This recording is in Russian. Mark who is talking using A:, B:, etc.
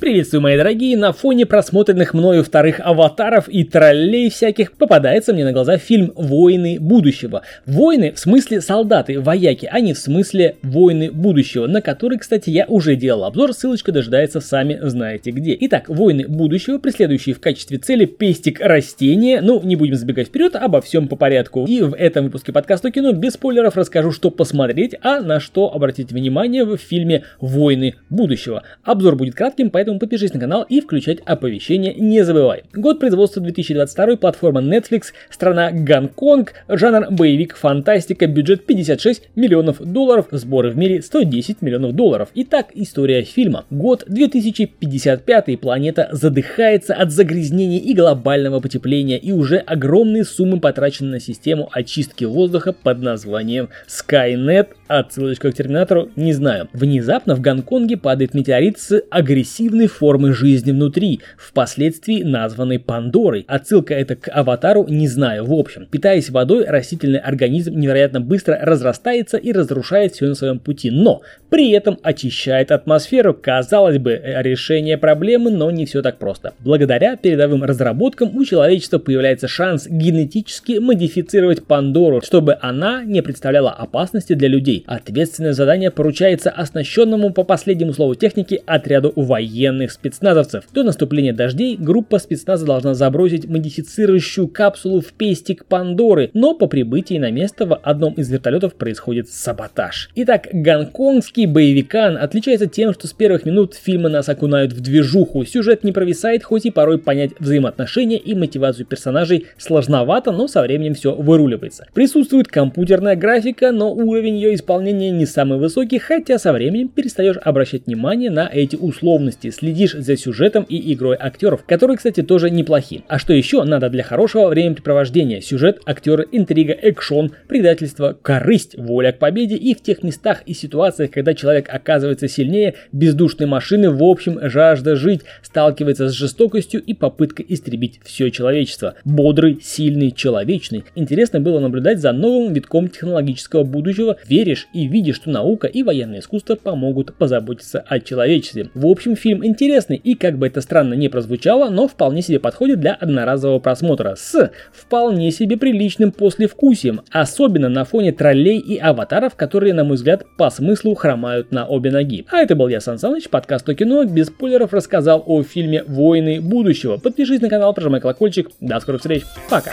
A: Приветствую, мои дорогие, на фоне просмотренных мною вторых аватаров и троллей всяких попадается мне на глаза фильм «Воины будущего». Воины в смысле солдаты, вояки, а не в смысле воины будущего, на который, кстати, я уже делал обзор, ссылочка дожидается сами знаете где. Итак, воины будущего, преследующие в качестве цели пестик растения, ну, не будем забегать вперед, обо всем по порядку. И в этом выпуске подкаста кино без спойлеров расскажу, что посмотреть, а на что обратить внимание в фильме «Войны будущего». Обзор будет кратким, поэтому поэтому подпишись на канал и включать оповещения не забывай. Год производства 2022, платформа Netflix, страна Гонконг, жанр боевик, фантастика, бюджет 56 миллионов долларов, сборы в мире 110 миллионов долларов. Итак, история фильма. Год 2055, планета задыхается от загрязнений и глобального потепления, и уже огромные суммы потрачены на систему очистки воздуха под названием Skynet, отсылочка к Терминатору, не знаю. Внезапно в Гонконге падает метеорит с агрессивной дивной формы жизни внутри, впоследствии названной Пандорой. Отсылка это к аватару не знаю. В общем, питаясь водой, растительный организм невероятно быстро разрастается и разрушает все на своем пути, но при этом очищает атмосферу. Казалось бы, решение проблемы, но не все так просто. Благодаря передовым разработкам у человечества появляется шанс генетически модифицировать Пандору, чтобы она не представляла опасности для людей. Ответственное задание поручается оснащенному по последнему слову техники отряду военных военных спецназовцев. До наступления дождей группа спецназа должна забросить модифицирующую капсулу в пестик Пандоры, но по прибытии на место в одном из вертолетов происходит саботаж. Итак, гонконгский боевикан отличается тем, что с первых минут фильма нас окунают в движуху. Сюжет не провисает, хоть и порой понять взаимоотношения и мотивацию персонажей сложновато, но со временем все выруливается. Присутствует компьютерная графика, но уровень ее исполнения не самый высокий, хотя со временем перестаешь обращать внимание на эти условности, следишь за сюжетом и игрой актеров, которые, кстати, тоже неплохи. А что еще надо для хорошего времяпрепровождения? Сюжет, актеры, интрига, экшон, предательство, корысть, воля к победе и в тех местах и ситуациях, когда человек оказывается сильнее бездушной машины, в общем, жажда жить, сталкивается с жестокостью и попытка истребить все человечество. Бодрый, сильный, человечный. Интересно было наблюдать за новым витком технологического будущего. Веришь и видишь, что наука и военное искусство помогут позаботиться о человечестве. В общем, фильм интересный и, как бы это странно не прозвучало, но вполне себе подходит для одноразового просмотра с вполне себе приличным послевкусием, особенно на фоне троллей и аватаров, которые, на мой взгляд, по смыслу хромают на обе ноги. А это был я, Сан Саныч, подкаст о кино, без спойлеров рассказал о фильме «Войны будущего». Подпишись на канал, прожимай колокольчик. До скорых встреч, пока!